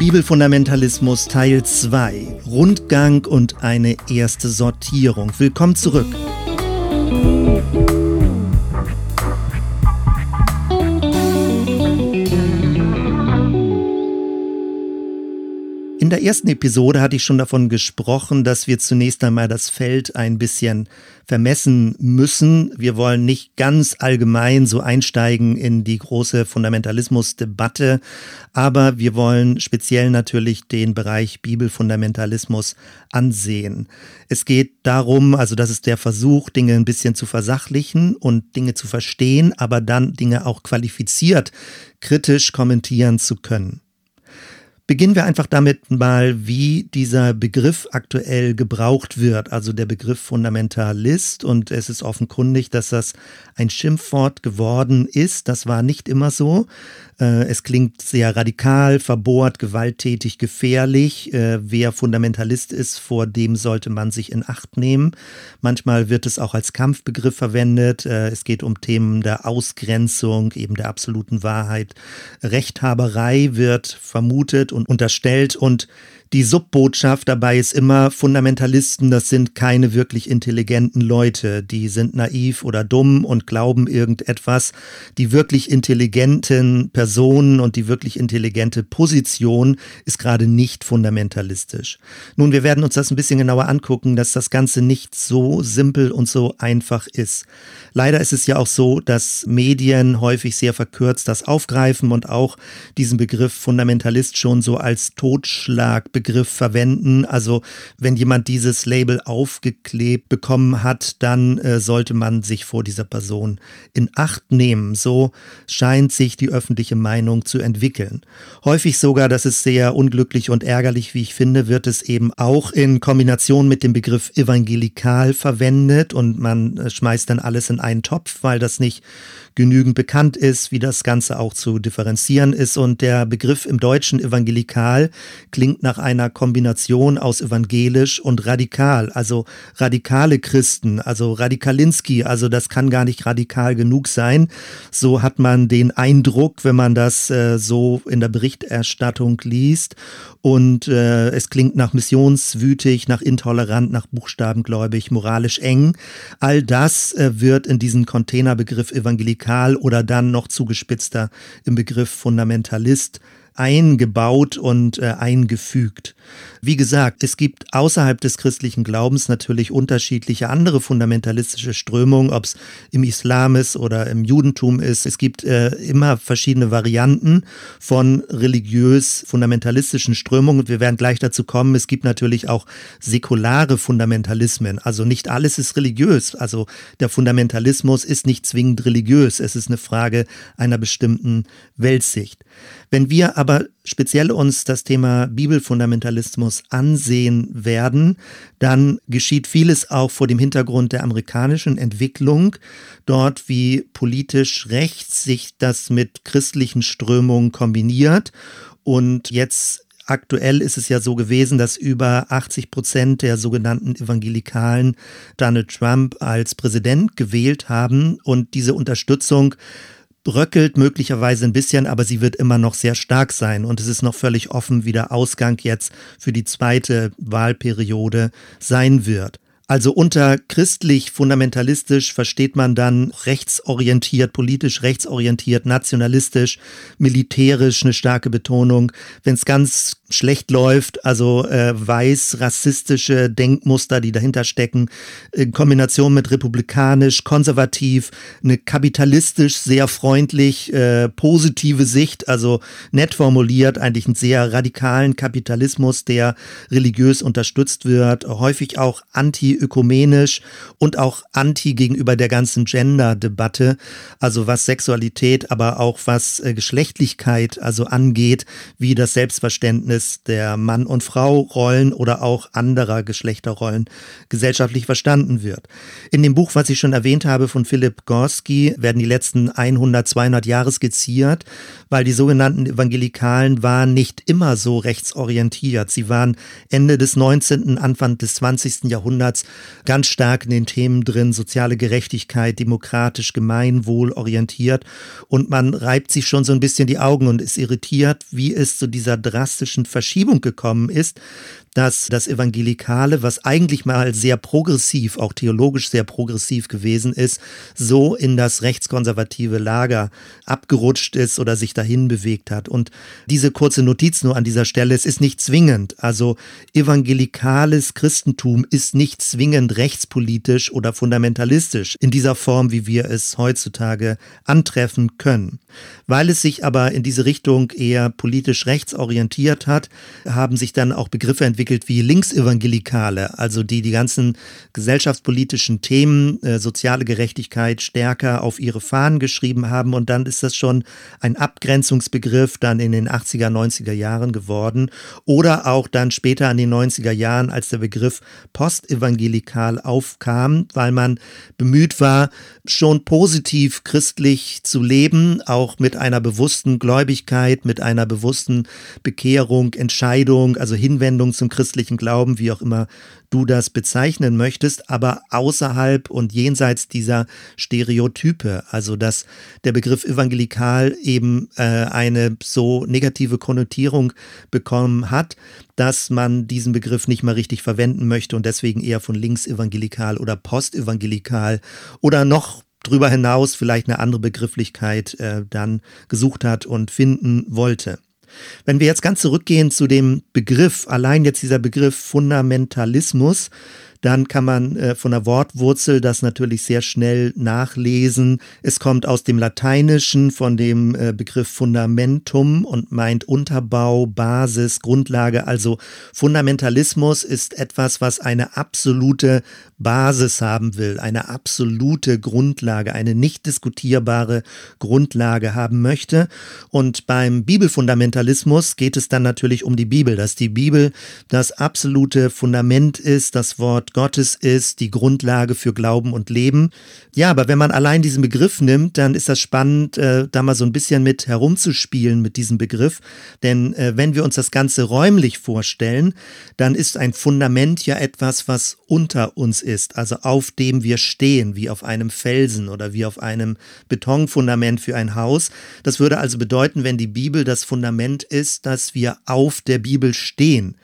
Bibelfundamentalismus Teil 2. Rundgang und eine erste Sortierung. Willkommen zurück. In der ersten Episode hatte ich schon davon gesprochen, dass wir zunächst einmal das Feld ein bisschen vermessen müssen. Wir wollen nicht ganz allgemein so einsteigen in die große Fundamentalismusdebatte, aber wir wollen speziell natürlich den Bereich Bibelfundamentalismus ansehen. Es geht darum, also das ist der Versuch, Dinge ein bisschen zu versachlichen und Dinge zu verstehen, aber dann Dinge auch qualifiziert kritisch kommentieren zu können. Beginnen wir einfach damit mal, wie dieser Begriff aktuell gebraucht wird, also der Begriff Fundamentalist. Und es ist offenkundig, dass das ein Schimpfwort geworden ist. Das war nicht immer so. Äh, es klingt sehr radikal, verbohrt, gewalttätig, gefährlich. Äh, wer Fundamentalist ist, vor dem sollte man sich in Acht nehmen. Manchmal wird es auch als Kampfbegriff verwendet. Äh, es geht um Themen der Ausgrenzung, eben der absoluten Wahrheit. Rechthaberei wird vermutet und unterstellt und die Subbotschaft dabei ist immer, Fundamentalisten, das sind keine wirklich intelligenten Leute. Die sind naiv oder dumm und glauben irgendetwas. Die wirklich intelligenten Personen und die wirklich intelligente Position ist gerade nicht fundamentalistisch. Nun, wir werden uns das ein bisschen genauer angucken, dass das Ganze nicht so simpel und so einfach ist. Leider ist es ja auch so, dass Medien häufig sehr verkürzt das aufgreifen und auch diesen Begriff Fundamentalist schon so als Totschlag Begriff verwenden. Also wenn jemand dieses Label aufgeklebt bekommen hat, dann äh, sollte man sich vor dieser Person in Acht nehmen. So scheint sich die öffentliche Meinung zu entwickeln. Häufig sogar, das ist sehr unglücklich und ärgerlich, wie ich finde, wird es eben auch in Kombination mit dem Begriff evangelikal verwendet und man äh, schmeißt dann alles in einen Topf, weil das nicht genügend bekannt ist, wie das Ganze auch zu differenzieren ist. Und der Begriff im Deutschen evangelikal klingt nach einer Kombination aus evangelisch und radikal, also radikale Christen, also Radikalinski, also das kann gar nicht radikal genug sein. So hat man den Eindruck, wenn man das äh, so in der Berichterstattung liest. Und äh, es klingt nach missionswütig, nach intolerant, nach buchstabengläubig, moralisch eng. All das äh, wird in diesen Containerbegriff evangelikal oder dann noch zugespitzter im Begriff Fundamentalist eingebaut und äh, eingefügt. Wie gesagt, es gibt außerhalb des christlichen Glaubens natürlich unterschiedliche andere fundamentalistische Strömungen, ob es im Islam ist oder im Judentum ist. Es gibt äh, immer verschiedene Varianten von religiös fundamentalistischen Strömungen. Wir werden gleich dazu kommen. Es gibt natürlich auch säkulare Fundamentalismen. Also nicht alles ist religiös. Also der Fundamentalismus ist nicht zwingend religiös. Es ist eine Frage einer bestimmten Weltsicht. Wenn wir aber speziell uns das Thema Bibelfundamentalismus ansehen werden, dann geschieht vieles auch vor dem Hintergrund der amerikanischen Entwicklung, dort wie politisch rechts sich das mit christlichen Strömungen kombiniert. Und jetzt Aktuell ist es ja so gewesen, dass über 80 Prozent der sogenannten Evangelikalen Donald Trump als Präsident gewählt haben. Und diese Unterstützung bröckelt möglicherweise ein bisschen, aber sie wird immer noch sehr stark sein. Und es ist noch völlig offen, wie der Ausgang jetzt für die zweite Wahlperiode sein wird. Also unter christlich fundamentalistisch versteht man dann rechtsorientiert, politisch rechtsorientiert, nationalistisch, militärisch eine starke Betonung. Wenn es ganz schlecht läuft, also äh, weiß, rassistische Denkmuster, die dahinter stecken, in Kombination mit republikanisch, konservativ, eine kapitalistisch, sehr freundlich, äh, positive Sicht, also nett formuliert, eigentlich einen sehr radikalen Kapitalismus, der religiös unterstützt wird, häufig auch anti ökumenisch und auch anti gegenüber der ganzen Gender-Debatte, also was Sexualität, aber auch was äh, Geschlechtlichkeit also angeht, wie das Selbstverständnis der Mann- und Frau-Rollen oder auch anderer Geschlechterrollen gesellschaftlich verstanden wird. In dem Buch, was ich schon erwähnt habe von Philipp Gorski, werden die letzten 100, 200 Jahre skizziert, weil die sogenannten Evangelikalen waren nicht immer so rechtsorientiert. Sie waren Ende des 19., Anfang des 20. Jahrhunderts ganz stark in den Themen drin, soziale Gerechtigkeit, demokratisch, Gemeinwohl orientiert. Und man reibt sich schon so ein bisschen die Augen und ist irritiert, wie es zu dieser drastischen Verschiebung gekommen ist, dass das Evangelikale, was eigentlich mal sehr progressiv, auch theologisch sehr progressiv gewesen ist, so in das rechtskonservative Lager abgerutscht ist oder sich dahin bewegt hat. Und diese kurze Notiz nur an dieser Stelle, es ist nicht zwingend. Also evangelikales Christentum ist nicht zwingend rechtspolitisch oder fundamentalistisch in dieser Form, wie wir es heutzutage antreffen können. Weil es sich aber in diese Richtung eher politisch rechtsorientiert hat, haben sich dann auch Begriffe entwickelt, entwickelt wie Linksevangelikale, also die die ganzen gesellschaftspolitischen Themen, äh, soziale Gerechtigkeit stärker auf ihre Fahnen geschrieben haben. Und dann ist das schon ein Abgrenzungsbegriff dann in den 80er, 90er Jahren geworden. Oder auch dann später in den 90er Jahren, als der Begriff postevangelikal aufkam, weil man bemüht war, schon positiv christlich zu leben, auch mit einer bewussten Gläubigkeit, mit einer bewussten Bekehrung, Entscheidung, also Hinwendung zum christlichen Glauben, wie auch immer du das bezeichnen möchtest, aber außerhalb und jenseits dieser Stereotype. Also dass der Begriff evangelikal eben äh, eine so negative Konnotierung bekommen hat, dass man diesen Begriff nicht mal richtig verwenden möchte und deswegen eher von linksevangelikal oder postevangelikal oder noch drüber hinaus vielleicht eine andere Begrifflichkeit äh, dann gesucht hat und finden wollte. Wenn wir jetzt ganz zurückgehen zu dem Begriff, allein jetzt dieser Begriff Fundamentalismus, dann kann man äh, von der Wortwurzel das natürlich sehr schnell nachlesen. Es kommt aus dem Lateinischen von dem äh, Begriff Fundamentum und meint Unterbau, Basis, Grundlage. Also Fundamentalismus ist etwas, was eine absolute Basis haben will, eine absolute Grundlage, eine nicht diskutierbare Grundlage haben möchte. Und beim Bibelfundamentalismus geht es dann natürlich um die Bibel, dass die Bibel das absolute Fundament ist, das Wort Gottes ist die Grundlage für Glauben und Leben. Ja, aber wenn man allein diesen Begriff nimmt, dann ist das spannend, äh, da mal so ein bisschen mit herumzuspielen mit diesem Begriff. Denn äh, wenn wir uns das Ganze räumlich vorstellen, dann ist ein Fundament ja etwas, was unter uns ist, also auf dem wir stehen, wie auf einem Felsen oder wie auf einem Betonfundament für ein Haus. Das würde also bedeuten, wenn die Bibel das Fundament ist, dass wir auf der Bibel stehen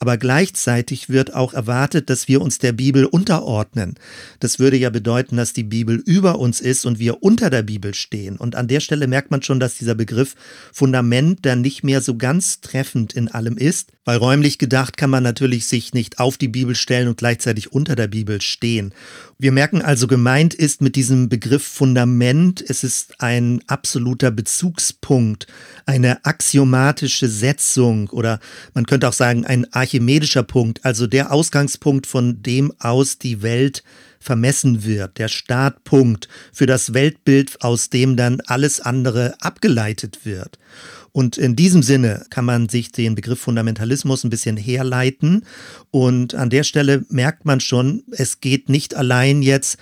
aber gleichzeitig wird auch erwartet, dass wir uns der Bibel unterordnen. Das würde ja bedeuten, dass die Bibel über uns ist und wir unter der Bibel stehen. Und an der Stelle merkt man schon, dass dieser Begriff Fundament dann nicht mehr so ganz treffend in allem ist, weil räumlich gedacht kann man natürlich sich nicht auf die Bibel stellen und gleichzeitig unter der Bibel stehen. Wir merken also, gemeint ist mit diesem Begriff Fundament, es ist ein absoluter Bezugspunkt, eine axiomatische Setzung oder man könnte auch sagen ein archimedischer Punkt, also der Ausgangspunkt, von dem aus die Welt vermessen wird, der Startpunkt für das Weltbild, aus dem dann alles andere abgeleitet wird. Und in diesem Sinne kann man sich den Begriff Fundamentalismus ein bisschen herleiten. Und an der Stelle merkt man schon, es geht nicht allein jetzt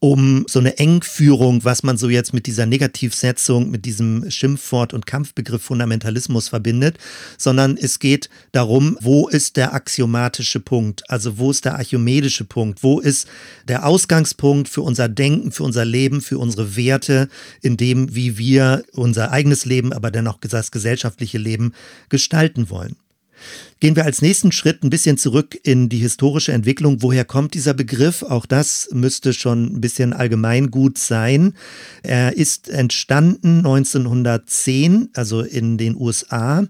um so eine Engführung, was man so jetzt mit dieser Negativsetzung, mit diesem Schimpfwort und Kampfbegriff Fundamentalismus verbindet, sondern es geht darum, wo ist der axiomatische Punkt, also wo ist der archimedische Punkt, wo ist der Ausgangspunkt für unser Denken, für unser Leben, für unsere Werte, in dem, wie wir unser eigenes Leben, aber dennoch das gesellschaftliche Leben gestalten wollen. Gehen wir als nächsten Schritt ein bisschen zurück in die historische Entwicklung. Woher kommt dieser Begriff? Auch das müsste schon ein bisschen allgemeingut sein. Er ist entstanden 1910, also in den USA.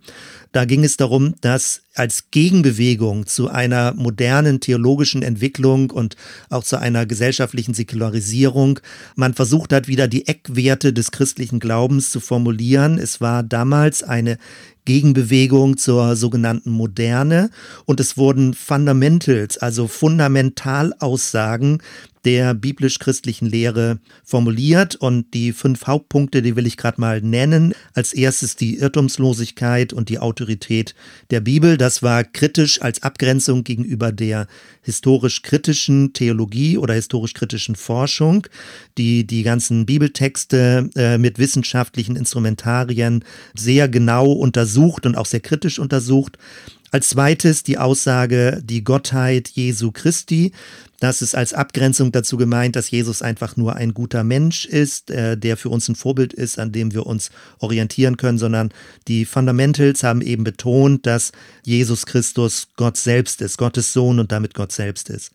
Da ging es darum, dass als Gegenbewegung zu einer modernen theologischen Entwicklung und auch zu einer gesellschaftlichen Säkularisierung man versucht hat, wieder die Eckwerte des christlichen Glaubens zu formulieren. Es war damals eine Gegenbewegung zur sogenannten Moderne und es wurden Fundamentals, also Fundamentalaussagen der biblisch-christlichen Lehre formuliert. Und die fünf Hauptpunkte, die will ich gerade mal nennen. Als erstes die Irrtumslosigkeit und die Autorität der Bibel. Das war kritisch als Abgrenzung gegenüber der historisch-kritischen Theologie oder historisch-kritischen Forschung, die die ganzen Bibeltexte äh, mit wissenschaftlichen Instrumentarien sehr genau untersucht und auch sehr kritisch untersucht. Als zweites die Aussage, die Gottheit Jesu Christi. Das ist als Abgrenzung dazu gemeint, dass Jesus einfach nur ein guter Mensch ist, äh, der für uns ein Vorbild ist, an dem wir uns orientieren können, sondern die Fundamentals haben eben betont, dass Jesus Christus Gott selbst ist, Gottes Sohn und damit Gott selbst ist.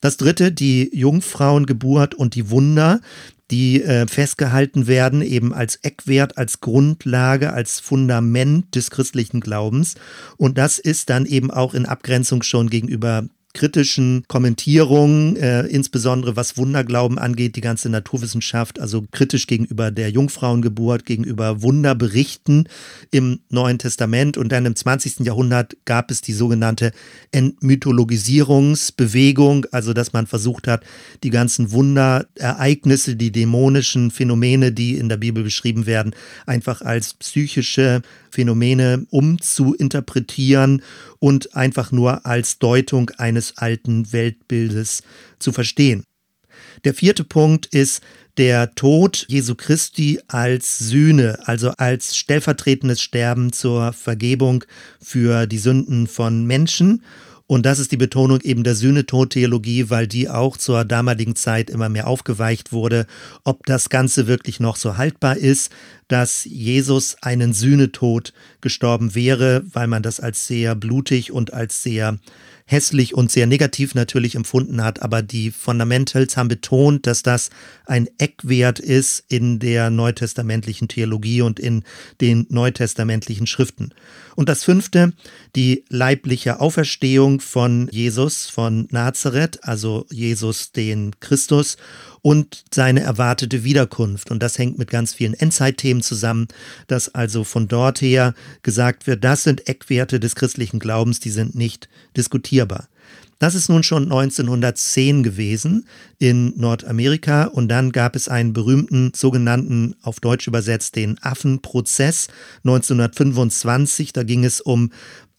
Das dritte, die Jungfrauengeburt und die Wunder, die äh, festgehalten werden, eben als Eckwert, als Grundlage, als Fundament des christlichen Glaubens. Und das ist dann eben auch in Abgrenzung schon gegenüber kritischen Kommentierungen, äh, insbesondere was Wunderglauben angeht, die ganze Naturwissenschaft, also kritisch gegenüber der Jungfrauengeburt, gegenüber Wunderberichten im Neuen Testament. Und dann im 20. Jahrhundert gab es die sogenannte Entmythologisierungsbewegung, also dass man versucht hat, die ganzen Wunderereignisse, die dämonischen Phänomene, die in der Bibel beschrieben werden, einfach als psychische Phänomene umzuinterpretieren und einfach nur als Deutung eines alten Weltbildes zu verstehen. Der vierte Punkt ist der Tod Jesu Christi als Sühne, also als stellvertretendes Sterben zur Vergebung für die Sünden von Menschen. Und das ist die Betonung eben der Sühnetod-Theologie, weil die auch zur damaligen Zeit immer mehr aufgeweicht wurde, ob das Ganze wirklich noch so haltbar ist, dass Jesus einen Sühnetod gestorben wäre, weil man das als sehr blutig und als sehr hässlich und sehr negativ natürlich empfunden hat, aber die Fundamentals haben betont, dass das ein Eckwert ist in der neutestamentlichen Theologie und in den neutestamentlichen Schriften. Und das fünfte, die leibliche Auferstehung von Jesus von Nazareth, also Jesus den Christus und seine erwartete Wiederkunft. Und das hängt mit ganz vielen Endzeitthemen zusammen, dass also von dort her gesagt wird, das sind Eckwerte des christlichen Glaubens, die sind nicht diskutierbar. Das ist nun schon 1910 gewesen in Nordamerika und dann gab es einen berühmten sogenannten, auf Deutsch übersetzt, den Affenprozess 1925. Da ging es um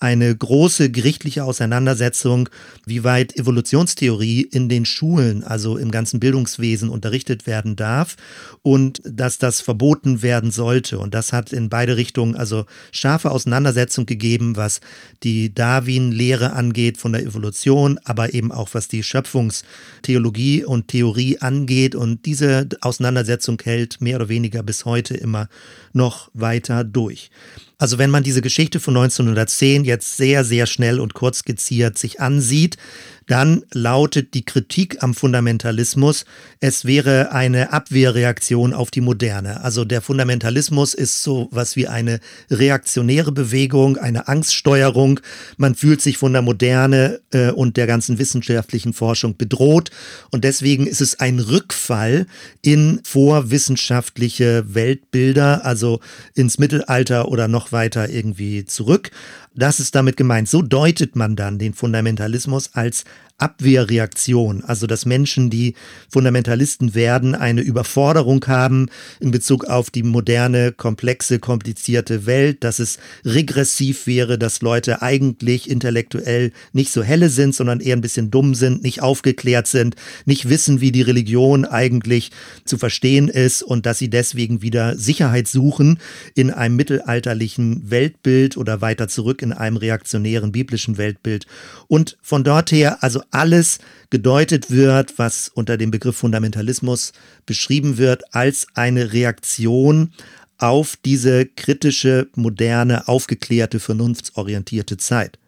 eine große gerichtliche Auseinandersetzung, wie weit Evolutionstheorie in den Schulen, also im ganzen Bildungswesen unterrichtet werden darf und dass das verboten werden sollte. Und das hat in beide Richtungen also scharfe Auseinandersetzung gegeben, was die Darwin-Lehre angeht von der Evolution, aber eben auch was die Schöpfungstheologie und Theorie angeht. Und diese Auseinandersetzung hält mehr oder weniger bis heute immer noch weiter durch. Also wenn man diese Geschichte von 1910 jetzt sehr, sehr schnell und kurz skizziert sich ansieht, dann lautet die Kritik am Fundamentalismus, es wäre eine Abwehrreaktion auf die Moderne. Also der Fundamentalismus ist so was wie eine reaktionäre Bewegung, eine Angststeuerung. Man fühlt sich von der Moderne äh, und der ganzen wissenschaftlichen Forschung bedroht und deswegen ist es ein Rückfall in vorwissenschaftliche Weltbilder, also ins Mittelalter oder noch weiter irgendwie zurück. Das ist damit gemeint. So deutet man dann den Fundamentalismus als Abwehrreaktion, also dass Menschen, die Fundamentalisten werden, eine Überforderung haben in Bezug auf die moderne, komplexe, komplizierte Welt, dass es regressiv wäre, dass Leute eigentlich intellektuell nicht so helle sind, sondern eher ein bisschen dumm sind, nicht aufgeklärt sind, nicht wissen, wie die Religion eigentlich zu verstehen ist und dass sie deswegen wieder Sicherheit suchen in einem mittelalterlichen Weltbild oder weiter zurück in einem reaktionären biblischen Weltbild. Und von dort her also alles gedeutet wird, was unter dem Begriff Fundamentalismus beschrieben wird, als eine Reaktion auf diese kritische, moderne, aufgeklärte, vernunftsorientierte Zeit.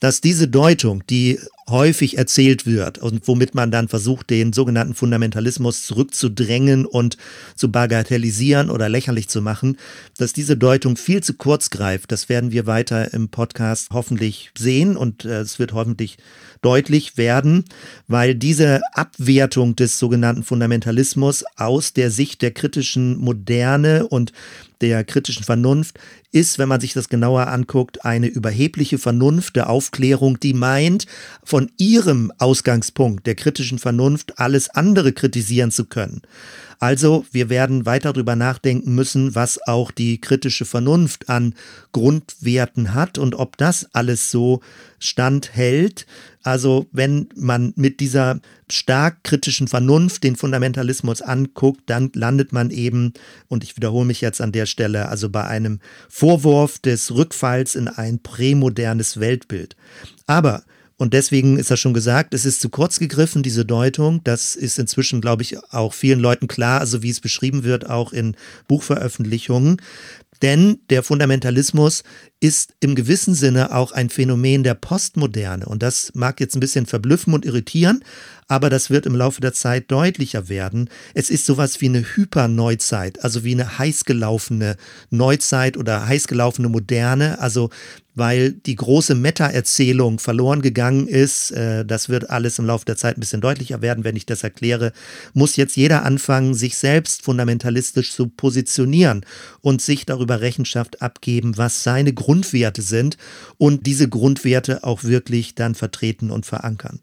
Dass diese Deutung, die häufig erzählt wird und womit man dann versucht, den sogenannten Fundamentalismus zurückzudrängen und zu bagatellisieren oder lächerlich zu machen, dass diese Deutung viel zu kurz greift. Das werden wir weiter im Podcast hoffentlich sehen und äh, es wird hoffentlich deutlich werden, weil diese Abwertung des sogenannten Fundamentalismus aus der Sicht der kritischen Moderne und der kritischen Vernunft ist, wenn man sich das genauer anguckt, eine überhebliche Vernunft der Aufklärung, die meint, von ihrem Ausgangspunkt der kritischen Vernunft alles andere kritisieren zu können. Also wir werden weiter darüber nachdenken müssen, was auch die kritische Vernunft an Grundwerten hat und ob das alles so standhält. Also wenn man mit dieser stark kritischen Vernunft den Fundamentalismus anguckt, dann landet man eben, und ich wiederhole mich jetzt an der Stelle, also bei einem Vorwurf des Rückfalls in ein prämodernes Weltbild. Aber Und deswegen ist das schon gesagt, es ist zu kurz gegriffen, diese Deutung. Das ist inzwischen, glaube ich, auch vielen Leuten klar, also wie es beschrieben wird, auch in Buchveröffentlichungen. Denn der Fundamentalismus ist im gewissen Sinne auch ein Phänomen der Postmoderne. Und das mag jetzt ein bisschen verblüffen und irritieren, aber das wird im Laufe der Zeit deutlicher werden. Es ist sowas wie eine Hyperneuzeit, also wie eine heißgelaufene Neuzeit oder heißgelaufene Moderne. Also weil die große Meta-Erzählung verloren gegangen ist. Äh, das wird alles im Laufe der Zeit ein bisschen deutlicher werden, wenn ich das erkläre. Muss jetzt jeder anfangen, sich selbst fundamentalistisch zu positionieren und sich darüber Rechenschaft abgeben, was seine Grund Grundwerte sind und diese Grundwerte auch wirklich dann vertreten und verankern.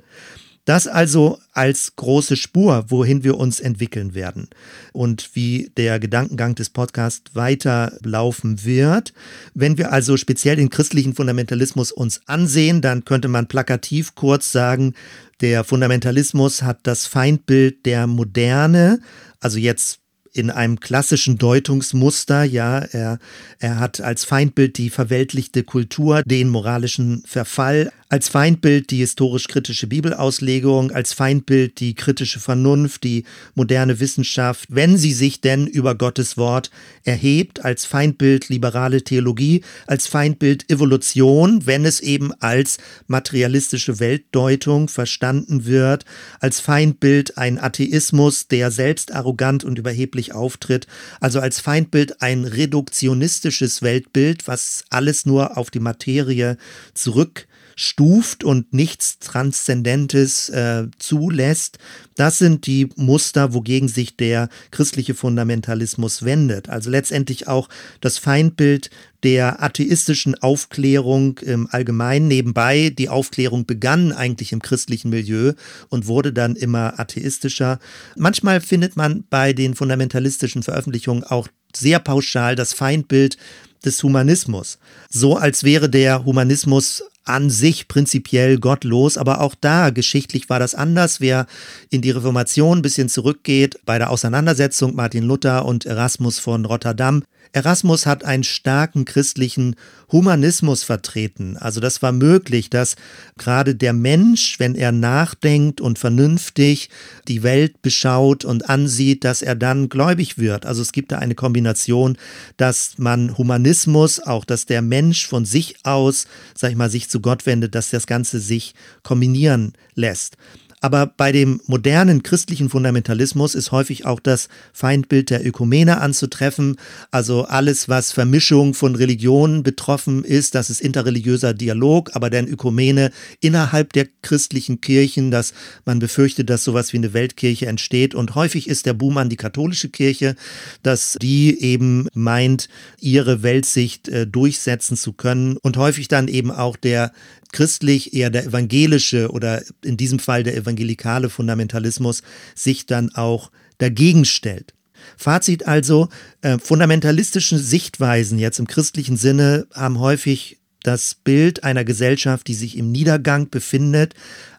Das also als große Spur, wohin wir uns entwickeln werden und wie der Gedankengang des Podcasts weiterlaufen wird. Wenn wir also speziell den christlichen Fundamentalismus uns ansehen, dann könnte man plakativ kurz sagen, der Fundamentalismus hat das Feindbild der Moderne, also jetzt in einem klassischen Deutungsmuster, ja, er, er hat als Feindbild die verweltlichte Kultur, den moralischen Verfall, als Feindbild die historisch-kritische Bibelauslegung, als Feindbild die kritische Vernunft, die moderne Wissenschaft, wenn sie sich denn über Gottes Wort erhebt, als Feindbild liberale Theologie, als Feindbild Evolution, wenn es eben als materialistische Weltdeutung verstanden wird, als Feindbild ein Atheismus, der selbst arrogant und überheblich auftritt, also als Feindbild ein reduktionistisches Weltbild, was alles nur auf die Materie zurück stuft und nichts Transzendentes äh, zulässt. Das sind die Muster, wogegen sich der christliche Fundamentalismus wendet. Also letztendlich auch das Feindbild der atheistischen Aufklärung im Allgemeinen nebenbei. Die Aufklärung begann eigentlich im christlichen Milieu und wurde dann immer atheistischer. Manchmal findet man bei den fundamentalistischen Veröffentlichungen auch sehr pauschal das Feindbild des Humanismus. So als wäre der Humanismus an sich prinzipiell gottlos, aber auch da geschichtlich war das anders. Wer in die Reformation ein bisschen zurückgeht, bei der Auseinandersetzung Martin Luther und Erasmus von Rotterdam, Erasmus hat einen starken christlichen Humanismus vertreten. Also das war möglich, dass gerade der Mensch, wenn er nachdenkt und vernünftig die Welt beschaut und ansieht, dass er dann gläubig wird. Also es gibt da eine Kombination, dass man Humanismus, auch dass der Mensch von sich aus, sag ich mal, sich zu Gott wendet, dass das Ganze sich kombinieren lässt. Aber bei dem modernen christlichen Fundamentalismus ist häufig auch das Feindbild der Ökumene anzutreffen. Also alles, was Vermischung von Religionen betroffen ist, das ist interreligiöser Dialog, aber dann Ökumene innerhalb der christlichen Kirchen, dass man befürchtet, dass sowas wie eine Weltkirche entsteht. Und häufig ist der Boom an die katholische Kirche, dass die eben meint, ihre Weltsicht äh, durchsetzen zu können und häufig dann eben auch der christlich eher der evangelische oder in diesem Fall der evangelikale Fundamentalismus sich dann auch dagegen stellt. Fazit also, äh, fundamentalistische Sichtweisen jetzt im christlichen Sinne haben häufig das Bild einer Gesellschaft, die sich im Niedergang befindet,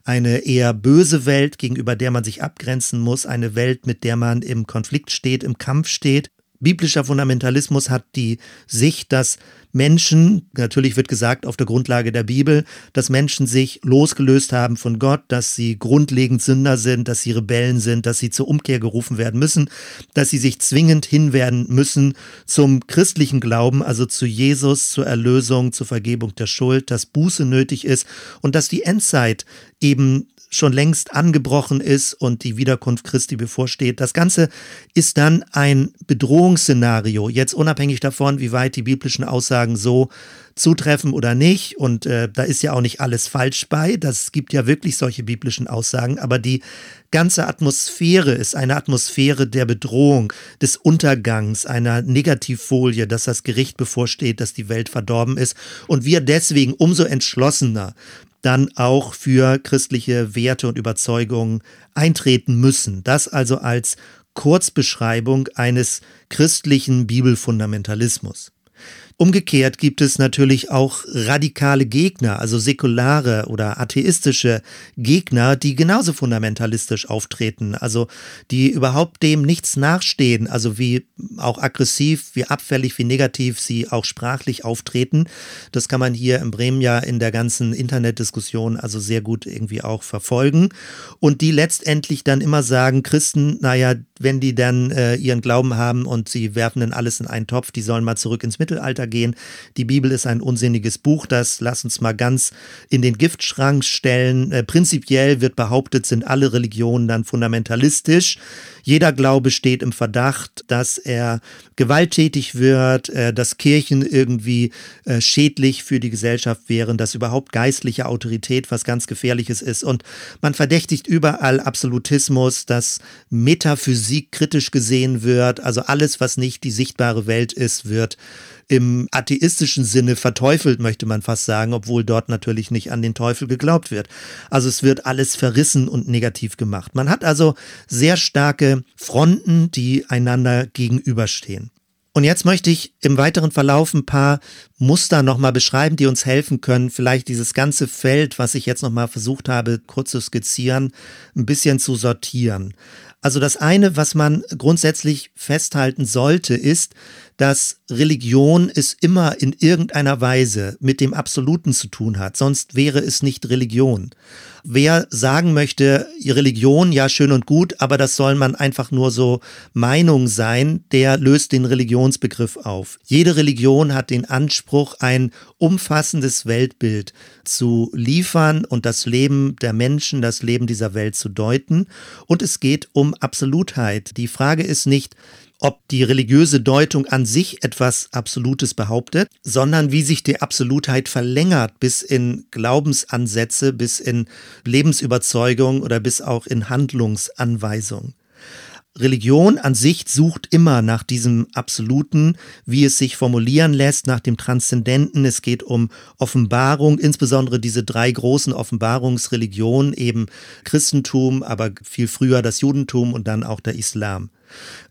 eine eher böse Welt, gegenüber der man sich abgrenzen muss, eine Welt, mit der man im Konflikt steht, im Kampf steht. Biblischer Fundamentalismus hat die Sicht, dass Menschen, natürlich wird gesagt auf der Grundlage der Bibel, dass Menschen sich losgelöst haben von Gott, dass sie grundlegend Sünder sind, dass sie Rebellen sind, dass sie zur Umkehr gerufen werden müssen, dass sie sich zwingend hinwerden müssen zum christlichen Glauben, also zu Jesus, zur Erlösung, zur Vergebung der Schuld, dass Buße nötig ist und dass die Endzeit eben schon längst angebrochen ist und die Wiederkunft Christi bevorsteht. Das Ganze ist dann ein Bedrohungsszenario, jetzt unabhängig davon, wie weit die biblischen Aussagen so zutreffen oder nicht. Und äh, da ist ja auch nicht alles falsch bei. Das gibt ja wirklich solche biblischen Aussagen. Aber die ganze Atmosphäre ist eine Atmosphäre der Bedrohung, des Untergangs, einer Negativfolie, dass das Gericht bevorsteht, dass die Welt verdorben ist. Und wir deswegen umso entschlossener dann auch für christliche Werte und Überzeugungen eintreten müssen. Das also als Kurzbeschreibung eines christlichen Bibelfundamentalismus. Umgekehrt gibt es natürlich auch radikale Gegner, also säkulare oder atheistische Gegner, die genauso fundamentalistisch auftreten, also die überhaupt dem nichts nachstehen, also wie auch aggressiv, wie abfällig, wie negativ sie auch sprachlich auftreten. Das kann man hier in Bremen ja in der ganzen Internetdiskussion also sehr gut irgendwie auch verfolgen. Und die letztendlich dann immer sagen, Christen, naja, wenn die dann äh, ihren Glauben haben und sie werfen dann alles in einen Topf, die sollen mal zurück ins Mittelalter gehen. Die Bibel ist ein unsinniges Buch, das lass uns mal ganz in den Giftschrank stellen. Äh, prinzipiell wird behauptet, sind alle Religionen dann fundamentalistisch. Jeder Glaube steht im Verdacht, dass er gewalttätig wird, äh, dass Kirchen irgendwie äh, schädlich für die Gesellschaft wären, dass überhaupt geistliche Autorität was ganz Gefährliches ist. Und man verdächtigt überall Absolutismus, dass Metaphysik kritisch gesehen wird. Also alles, was nicht die sichtbare Welt ist, wird im atheistischen Sinne verteufelt, möchte man fast sagen, obwohl dort natürlich nicht an den Teufel geglaubt wird. Also es wird alles verrissen und negativ gemacht. Man hat also sehr starke Fronten, die einander gegenüberstehen. Und jetzt möchte ich im weiteren Verlauf ein paar Muster nochmal beschreiben, die uns helfen können, vielleicht dieses ganze Feld, was ich jetzt nochmal versucht habe, kurz zu skizzieren, ein bisschen zu sortieren. Also das eine, was man grundsätzlich festhalten sollte, ist, dass Religion es immer in irgendeiner Weise mit dem Absoluten zu tun hat, sonst wäre es nicht Religion. Wer sagen möchte, Religion, ja schön und gut, aber das soll man einfach nur so Meinung sein, der löst den Religionsbegriff auf. Jede Religion hat den Anspruch, ein umfassendes Weltbild zu liefern und das Leben der Menschen, das Leben dieser Welt zu deuten. Und es geht um Absolutheit. Die Frage ist nicht, ob die religiöse Deutung an sich etwas Absolutes behauptet, sondern wie sich die Absolutheit verlängert bis in Glaubensansätze, bis in Lebensüberzeugung oder bis auch in Handlungsanweisung. Religion an sich sucht immer nach diesem Absoluten, wie es sich formulieren lässt, nach dem Transzendenten. Es geht um Offenbarung, insbesondere diese drei großen Offenbarungsreligionen, eben Christentum, aber viel früher das Judentum und dann auch der Islam.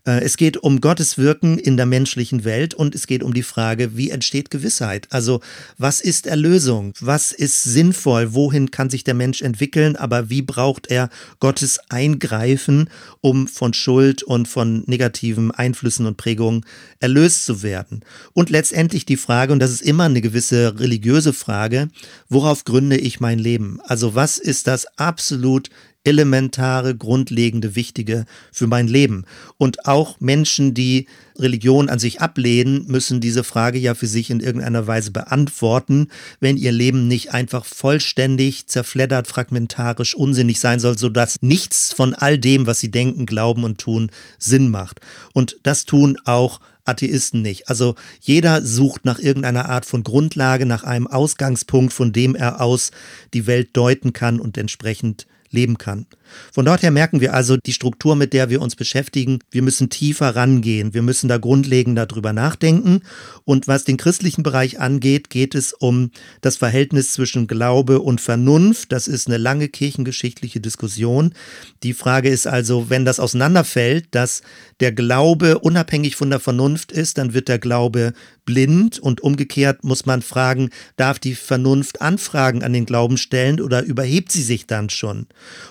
Äh, es geht um Gottes Wirken in der menschlichen Welt und es geht um die Frage, wie entsteht Gewissheit? Also was ist Erlösung? Was ist sinnvoll? Wohin kann sich der Mensch entwickeln? Aber wie braucht er Gottes Eingreifen, um von Schuld und von negativen Einflüssen und Prägungen erlöst zu werden? Und letztendlich die Frage, und das ist immer eine gewisse religiöse Frage, worauf gründe ich mein Leben? Also was ist das absolut elementare, grundlegende, wichtige für mein Leben. Und auch Menschen, die Religion an sich ablehnen, müssen diese Frage ja für sich in irgendeiner Weise beantworten, wenn ihr Leben nicht einfach vollständig, zerfleddert, fragmentarisch, unsinnig sein soll, sodass nichts von all dem, was sie denken, glauben und tun, Sinn macht. Und das tun auch Atheisten nicht. Also jeder sucht nach irgendeiner Art von Grundlage, nach einem Ausgangspunkt, von dem er aus die Welt deuten kann und entsprechend leben kann. Von dort her merken wir also die Struktur, mit der wir uns beschäftigen. Wir müssen tiefer rangehen. Wir müssen da grundlegender drüber nachdenken. Und was den christlichen Bereich angeht, geht es um das Verhältnis zwischen Glaube und Vernunft. Das ist eine lange kirchengeschichtliche Diskussion. Die Frage ist also, wenn das auseinanderfällt, dass der Glaube unabhängig von der Vernunft ist, dann wird der Glaube blind und umgekehrt muss man fragen, darf die Vernunft Anfragen an den Glauben stellen oder überhebt sie sich dann schon?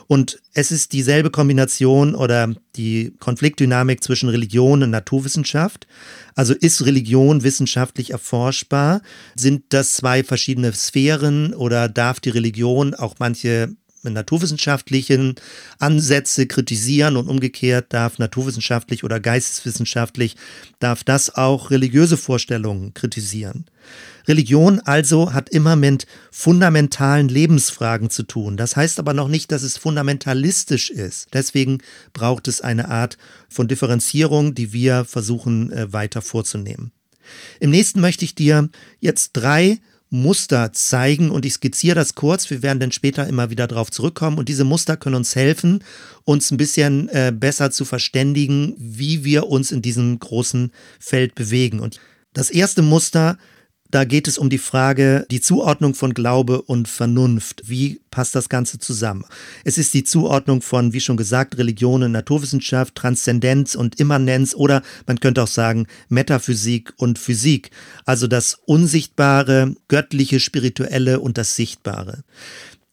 Und es ist dieselbe Kombination oder die Konfliktdynamik zwischen Religion und Naturwissenschaft. Also ist Religion wissenschaftlich erforschbar? Sind das zwei verschiedene Sphären oder darf die Religion auch manche naturwissenschaftlichen Ansätze kritisieren und umgekehrt darf naturwissenschaftlich oder geisteswissenschaftlich, darf das auch religiöse Vorstellungen kritisieren. Religion also hat immer mit fundamentalen Lebensfragen zu tun. Das heißt aber noch nicht, dass es fundamentalistisch ist. Deswegen braucht es eine Art von Differenzierung, die wir versuchen äh, weiter vorzunehmen. Im nächsten möchte ich dir jetzt drei Muster zeigen und ich skizziere das kurz. Wir werden dann später immer wieder darauf zurückkommen und diese Muster können uns helfen, uns ein bisschen äh, besser zu verständigen, wie wir uns in diesem großen Feld bewegen. Und das erste Muster Da geht es um die Frage, die Zuordnung von Glaube und Vernunft. Wie passt das Ganze zusammen? Es ist die Zuordnung von, wie schon gesagt, Religion und Naturwissenschaft, Transzendenz und Immanenz oder man könnte auch sagen Metaphysik und Physik. Also das Unsichtbare, Göttliche, Spirituelle und das Sichtbare.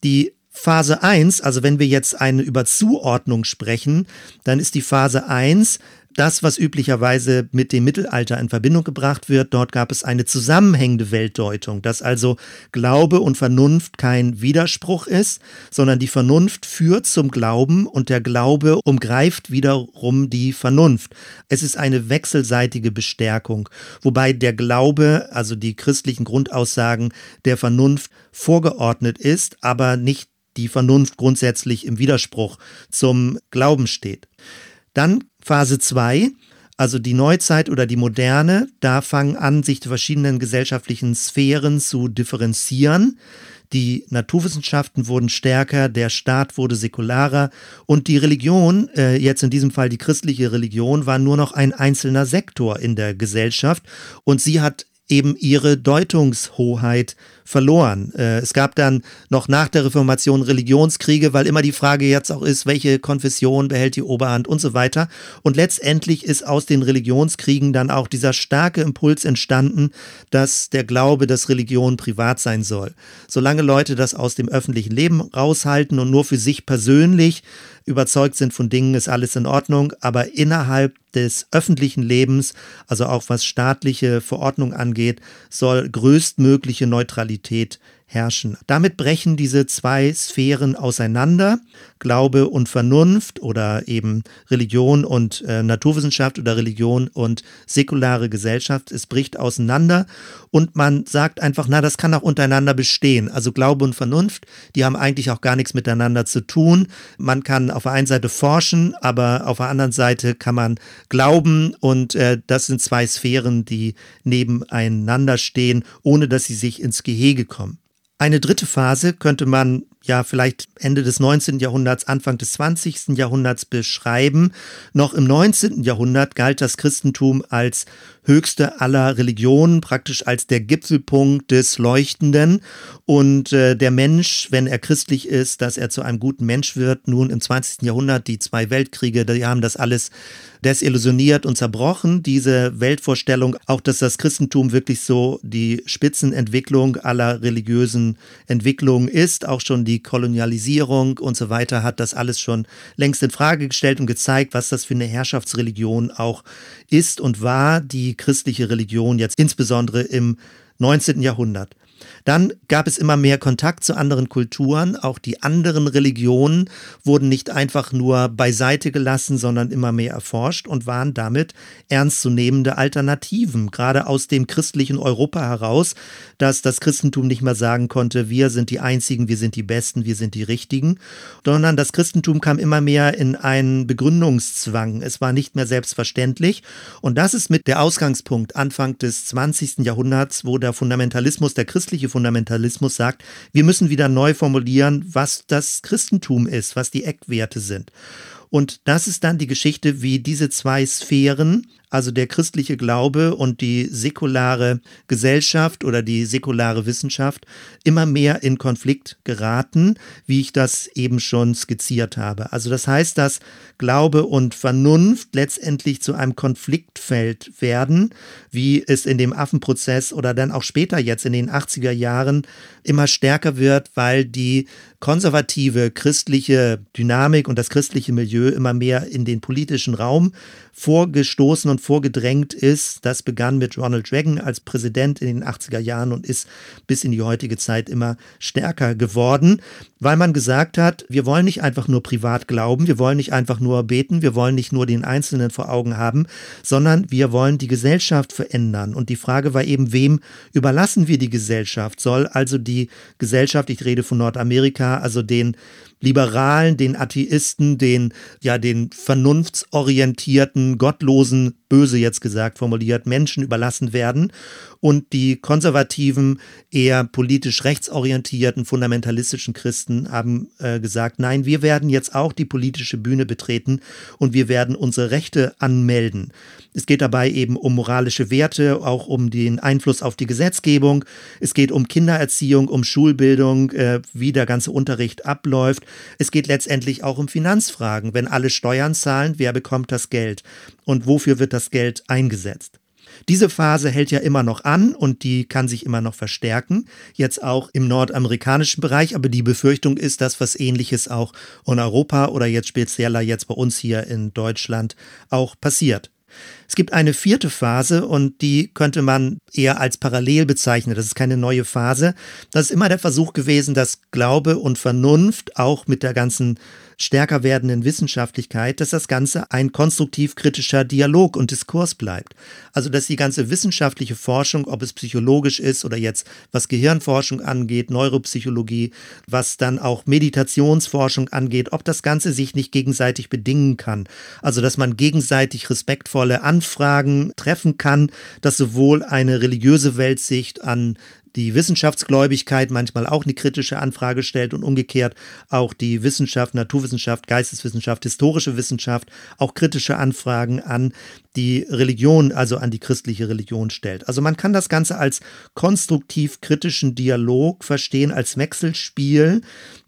Die Phase 1, also wenn wir jetzt eine über Zuordnung sprechen, dann ist die Phase 1 das, was üblicherweise mit dem Mittelalter in Verbindung gebracht wird. Dort gab es eine zusammenhängende Weltdeutung, dass also Glaube und Vernunft kein Widerspruch ist, sondern die Vernunft führt zum Glauben und der Glaube umgreift wiederum die Vernunft. Es ist eine wechselseitige Bestärkung, wobei der Glaube, also die christlichen Grundaussagen der Vernunft vorgeordnet ist, aber nicht die Vernunft grundsätzlich im Widerspruch zum Glauben steht. Dann Phase 2, also die Neuzeit oder die Moderne, da fangen an, sich die verschiedenen gesellschaftlichen Sphären zu differenzieren. Die Naturwissenschaften wurden stärker, der Staat wurde säkularer und die Religion, äh, jetzt in diesem Fall die christliche Religion, war nur noch ein einzelner Sektor in der Gesellschaft und sie hat eben ihre Deutungshoheit verloren. Äh, es gab dann noch nach der Reformation Religionskriege, weil immer die Frage jetzt auch ist, welche Konfession behält die Oberhand und so weiter. Und letztendlich ist aus den Religionskriegen dann auch dieser starke Impuls entstanden, dass der Glaube, dass Religion privat sein soll. Solange Leute das aus dem öffentlichen Leben raushalten und nur für sich persönlich überzeugt sind von Dingen, ist alles in Ordnung, aber innerhalb des öffentlichen Lebens, also auch was staatliche Verordnung angeht, soll größtmögliche Neutralität herrschen. Damit brechen diese zwei Sphären auseinander, Glaube und Vernunft oder eben Religion und äh, Naturwissenschaft oder Religion und säkulare Gesellschaft. Es bricht auseinander und man sagt einfach, na, das kann auch untereinander bestehen. Also Glaube und Vernunft, die haben eigentlich auch gar nichts miteinander zu tun. Man kann auf der einen Seite forschen, aber auf der anderen Seite kann man glauben und äh, das sind zwei Sphären, die nebeneinander stehen, ohne dass sie sich ins Gehege kommen. Eine dritte Phase könnte man ja vielleicht Ende des 19. Jahrhunderts, Anfang des 20. Jahrhunderts beschreiben. Noch im 19. Jahrhundert galt das Christentum als höchste aller Religionen, praktisch als der Gipfelpunkt des Leuchtenden. Und äh, der Mensch, wenn er christlich ist, dass er zu einem guten Mensch wird. Nun im 20. Jahrhundert, die zwei Weltkriege, die haben das alles desillusioniert und zerbrochen, diese Weltvorstellung, auch dass das Christentum wirklich so die Spitzenentwicklung aller religiösen Entwicklungen ist, auch schon die Kolonialisierung und so weiter hat das alles schon längst in Frage gestellt und gezeigt, was das für eine Herrschaftsreligion auch ist und war, die christliche Religion jetzt insbesondere im 19. Jahrhundert. Dann gab es immer mehr Kontakt zu anderen Kulturen. Auch die anderen Religionen wurden nicht einfach nur beiseite gelassen, sondern immer mehr erforscht und waren damit ernstzunehmende Alternativen, gerade aus dem christlichen Europa heraus, dass das Christentum nicht mehr sagen konnte, wir sind die Einzigen, wir sind die Besten, wir sind die Richtigen, sondern das Christentum kam immer mehr in einen Begründungszwang. Es war nicht mehr selbstverständlich. Und das ist mit der Ausgangspunkt Anfang des 20. Jahrhunderts, wo der Fundamentalismus, der christliche Fundamentalismus sagt, wir müssen wieder neu formulieren, was das Christentum ist, was die Eckwerte sind. Und das ist dann die Geschichte, wie diese zwei Sphären also der christliche Glaube und die säkulare Gesellschaft oder die säkulare Wissenschaft immer mehr in Konflikt geraten, wie ich das eben schon skizziert habe. Also das heißt, dass Glaube und Vernunft letztendlich zu einem Konfliktfeld werden, wie es in dem Affenprozess oder dann auch später jetzt in den 80er Jahren immer stärker wird, weil die konservative christliche Dynamik und das christliche Milieu immer mehr in den politischen Raum vorgestoßen und vorgedrängt ist. Das begann mit Ronald Reagan als Präsident in den 80er Jahren und ist bis in die heutige Zeit immer stärker geworden, weil man gesagt hat, wir wollen nicht einfach nur privat glauben, wir wollen nicht einfach nur beten, wir wollen nicht nur den Einzelnen vor Augen haben, sondern wir wollen die Gesellschaft verändern. Und die Frage war eben, wem überlassen wir die Gesellschaft? Soll also die Gesellschaft, ich rede von Nordamerika, also den Liberalen, den Atheisten, den, ja, den vernunftsorientierten, gottlosen, böse jetzt gesagt formuliert, Menschen überlassen werden? Und die konservativen, eher politisch rechtsorientierten, fundamentalistischen Christen haben äh, gesagt, nein, wir werden jetzt auch die politische Bühne betreten und wir werden unsere Rechte anmelden. Es geht dabei eben um moralische Werte, auch um den Einfluss auf die Gesetzgebung. Es geht um Kindererziehung, um Schulbildung, äh, wie der ganze Unterricht abläuft. Es geht letztendlich auch um Finanzfragen. Wenn alle Steuern zahlen, wer bekommt das Geld und wofür wird das Geld eingesetzt? Diese Phase hält ja immer noch an und die kann sich immer noch verstärken, jetzt auch im nordamerikanischen Bereich, aber die Befürchtung ist, dass was ähnliches auch in Europa oder jetzt spezieller jetzt bei uns hier in Deutschland auch passiert. Es gibt eine vierte Phase und die könnte man eher als parallel bezeichnen. Das ist keine neue Phase. Das ist immer der Versuch gewesen, dass Glaube und Vernunft auch mit der ganzen stärker werdenden Wissenschaftlichkeit, dass das Ganze ein konstruktiv-kritischer Dialog und Diskurs bleibt. Also, dass die ganze wissenschaftliche Forschung, ob es psychologisch ist oder jetzt was Gehirnforschung angeht, Neuropsychologie, was dann auch Meditationsforschung angeht, ob das Ganze sich nicht gegenseitig bedingen kann. Also, dass man gegenseitig respektvolle Anfragen treffen kann, dass sowohl eine religiöse Weltsicht an die Wissenschaftsgläubigkeit manchmal auch eine kritische Anfrage stellt und umgekehrt auch die Wissenschaft, Naturwissenschaft, Geisteswissenschaft, historische Wissenschaft auch kritische Anfragen an die Religion, also an die christliche Religion stellt. Also man kann das Ganze als konstruktiv kritischen Dialog verstehen, als Wechselspiel,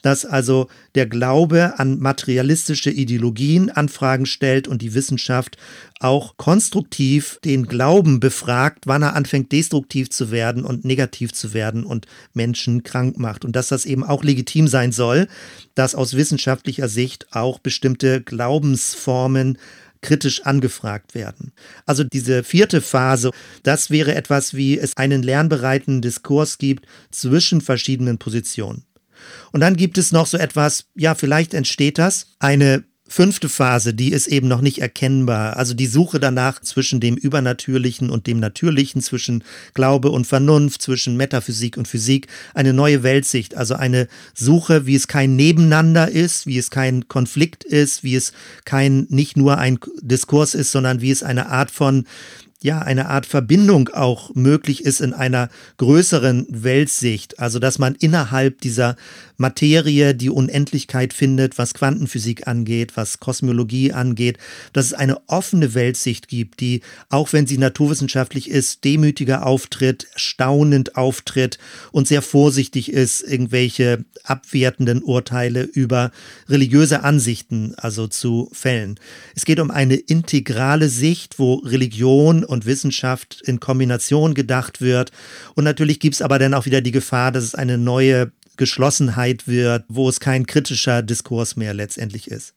dass also der Glaube an materialistische Ideologien Anfragen stellt und die Wissenschaft auch konstruktiv den Glauben befragt, wann er anfängt destruktiv zu werden und negativ zu werden und Menschen krank macht. Und dass das eben auch legitim sein soll, dass aus wissenschaftlicher Sicht auch bestimmte Glaubensformen kritisch angefragt werden. Also diese vierte Phase, das wäre etwas, wie es einen lernbereiten Diskurs gibt zwischen verschiedenen Positionen. Und dann gibt es noch so etwas, ja, vielleicht entsteht das, eine fünfte Phase, die ist eben noch nicht erkennbar. Also die Suche danach zwischen dem Übernatürlichen und dem Natürlichen, zwischen Glaube und Vernunft, zwischen Metaphysik und Physik, eine neue Weltsicht, also eine Suche, wie es kein Nebeneinander ist, wie es kein Konflikt ist, wie es kein nicht nur ein Diskurs ist, sondern wie es eine Art von ja, eine Art Verbindung auch möglich ist in einer größeren Weltsicht. Also, dass man innerhalb dieser Materie die Unendlichkeit findet, was Quantenphysik angeht, was Kosmologie angeht, dass es eine offene Weltsicht gibt, die, auch wenn sie naturwissenschaftlich ist, demütiger auftritt, staunend auftritt und sehr vorsichtig ist, irgendwelche abwertenden Urteile über religiöse Ansichten also zu fällen. Es geht um eine integrale Sicht, wo Religion und Wissenschaft in Kombination gedacht wird. Und natürlich gibt es aber dann auch wieder die Gefahr, dass es eine neue Geschlossenheit wird, wo es kein kritischer Diskurs mehr letztendlich ist.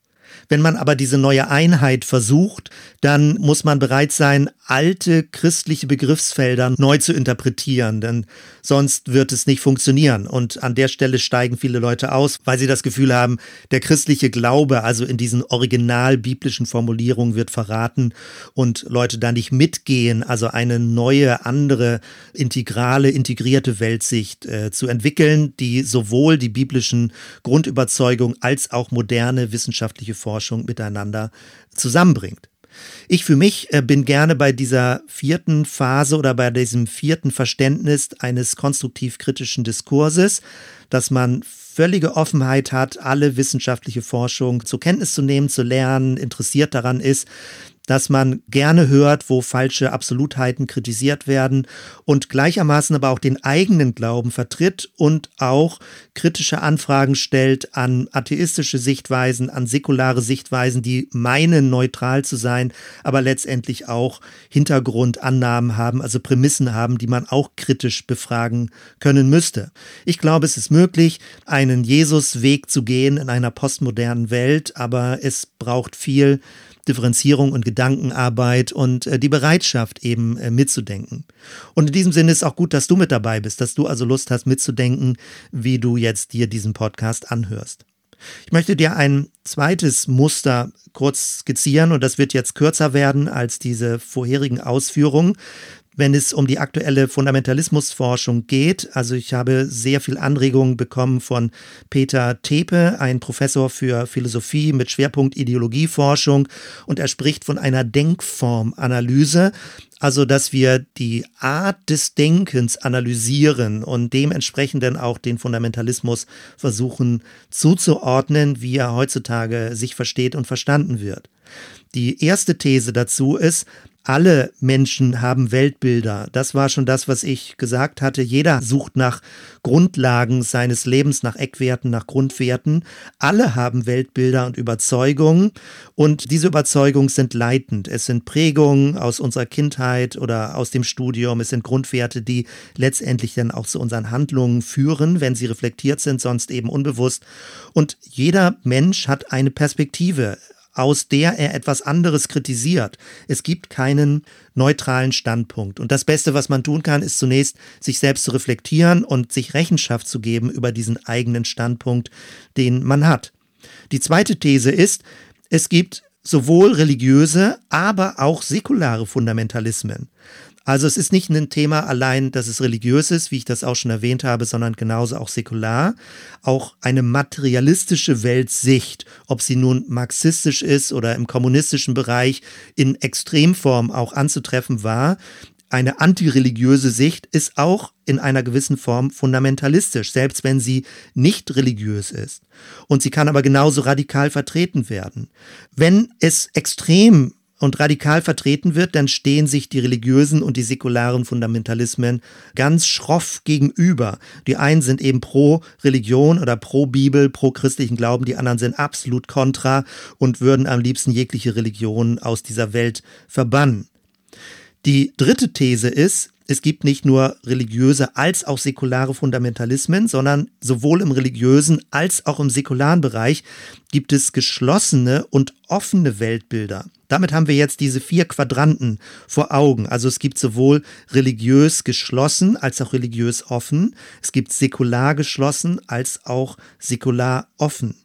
Wenn man aber diese neue Einheit versucht, dann muss man bereit sein, alte christliche Begriffsfelder neu zu interpretieren, denn sonst wird es nicht funktionieren. Und an der Stelle steigen viele Leute aus, weil sie das Gefühl haben, der christliche Glaube, also in diesen original biblischen Formulierungen, wird verraten und Leute da nicht mitgehen, also eine neue, andere, integrale, integrierte Weltsicht äh, zu entwickeln, die sowohl die biblischen Grundüberzeugungen als auch moderne wissenschaftliche Forschung miteinander zusammenbringt. Ich für mich äh, bin gerne bei dieser vierten Phase oder bei diesem vierten Verständnis eines konstruktiv-kritischen Diskurses, dass man völlige Offenheit hat, alle wissenschaftliche Forschung zur Kenntnis zu nehmen, zu lernen, interessiert daran ist, dass man gerne hört, wo falsche Absolutheiten kritisiert werden und gleichermaßen aber auch den eigenen Glauben vertritt und auch kritische Anfragen stellt an atheistische Sichtweisen, an säkulare Sichtweisen, die meinen neutral zu sein, aber letztendlich auch Hintergrundannahmen haben, also Prämissen haben, die man auch kritisch befragen können müsste. Ich glaube, es ist möglich, einen Jesus-Weg zu gehen in einer postmodernen Welt, aber es braucht viel Differenzierung und Gedankenarbeit und äh, die Bereitschaft eben äh, mitzudenken. Und in diesem Sinne ist auch gut, dass du mit dabei bist, dass du also Lust hast mitzudenken, wie du jetzt dir diesen Podcast anhörst. Ich möchte dir ein zweites Muster kurz skizzieren und das wird jetzt kürzer werden als diese vorherigen Ausführungen. Wenn es um die aktuelle Fundamentalismusforschung geht. Also ich habe sehr viel Anregungen bekommen von Peter Tepe, ein Professor für Philosophie mit Schwerpunkt Ideologieforschung. Und er spricht von einer Denkformanalyse. Also, dass wir die Art des Denkens analysieren und dementsprechend dann auch den Fundamentalismus versuchen zuzuordnen, wie er heutzutage sich versteht und verstanden wird. Die erste These dazu ist, alle Menschen haben Weltbilder. Das war schon das, was ich gesagt hatte. Jeder sucht nach Grundlagen seines Lebens, nach Eckwerten, nach Grundwerten. Alle haben Weltbilder und Überzeugungen. Und diese Überzeugungen sind leitend. Es sind Prägungen aus unserer Kindheit oder aus dem Studium. Es sind Grundwerte, die letztendlich dann auch zu unseren Handlungen führen, wenn sie reflektiert sind, sonst eben unbewusst. Und jeder Mensch hat eine Perspektive aus der er etwas anderes kritisiert. Es gibt keinen neutralen Standpunkt. Und das Beste, was man tun kann, ist zunächst, sich selbst zu reflektieren und sich Rechenschaft zu geben über diesen eigenen Standpunkt, den man hat. Die zweite These ist, es gibt sowohl religiöse, aber auch säkulare Fundamentalismen. Also es ist nicht ein Thema allein, dass es religiös ist, wie ich das auch schon erwähnt habe, sondern genauso auch säkular. Auch eine materialistische Weltsicht, ob sie nun marxistisch ist oder im kommunistischen Bereich in Extremform auch anzutreffen war, eine antireligiöse Sicht ist auch in einer gewissen Form fundamentalistisch, selbst wenn sie nicht religiös ist. Und sie kann aber genauso radikal vertreten werden. Wenn es extrem und radikal vertreten wird, dann stehen sich die religiösen und die säkularen Fundamentalismen ganz schroff gegenüber. Die einen sind eben pro Religion oder pro Bibel, pro christlichen Glauben, die anderen sind absolut kontra und würden am liebsten jegliche Religion aus dieser Welt verbannen. Die dritte These ist, es gibt nicht nur religiöse als auch säkulare Fundamentalismen, sondern sowohl im religiösen als auch im säkularen Bereich gibt es geschlossene und offene Weltbilder. Damit haben wir jetzt diese vier Quadranten vor Augen. Also es gibt sowohl religiös geschlossen als auch religiös offen. Es gibt säkular geschlossen als auch säkular offen.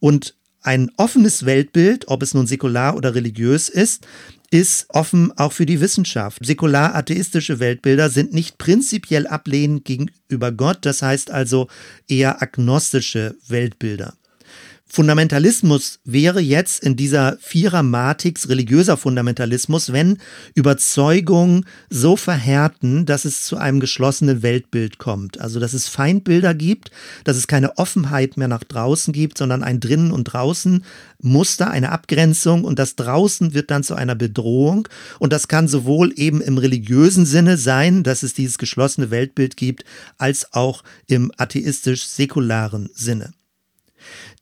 Und ein offenes Weltbild, ob es nun säkular oder religiös ist, ist offen auch für die Wissenschaft. Säkular-atheistische Weltbilder sind nicht prinzipiell ablehnend gegenüber Gott, das heißt also eher agnostische Weltbilder. Fundamentalismus wäre jetzt in dieser Vierer-Matrix religiöser Fundamentalismus, wenn Überzeugungen so verhärten, dass es zu einem geschlossenen Weltbild kommt. Also, dass es Feindbilder gibt, dass es keine Offenheit mehr nach draußen gibt, sondern ein drinnen und draußen Muster, eine Abgrenzung und das draußen wird dann zu einer Bedrohung. Und das kann sowohl eben im religiösen Sinne sein, dass es dieses geschlossene Weltbild gibt, als auch im atheistisch-säkularen Sinne.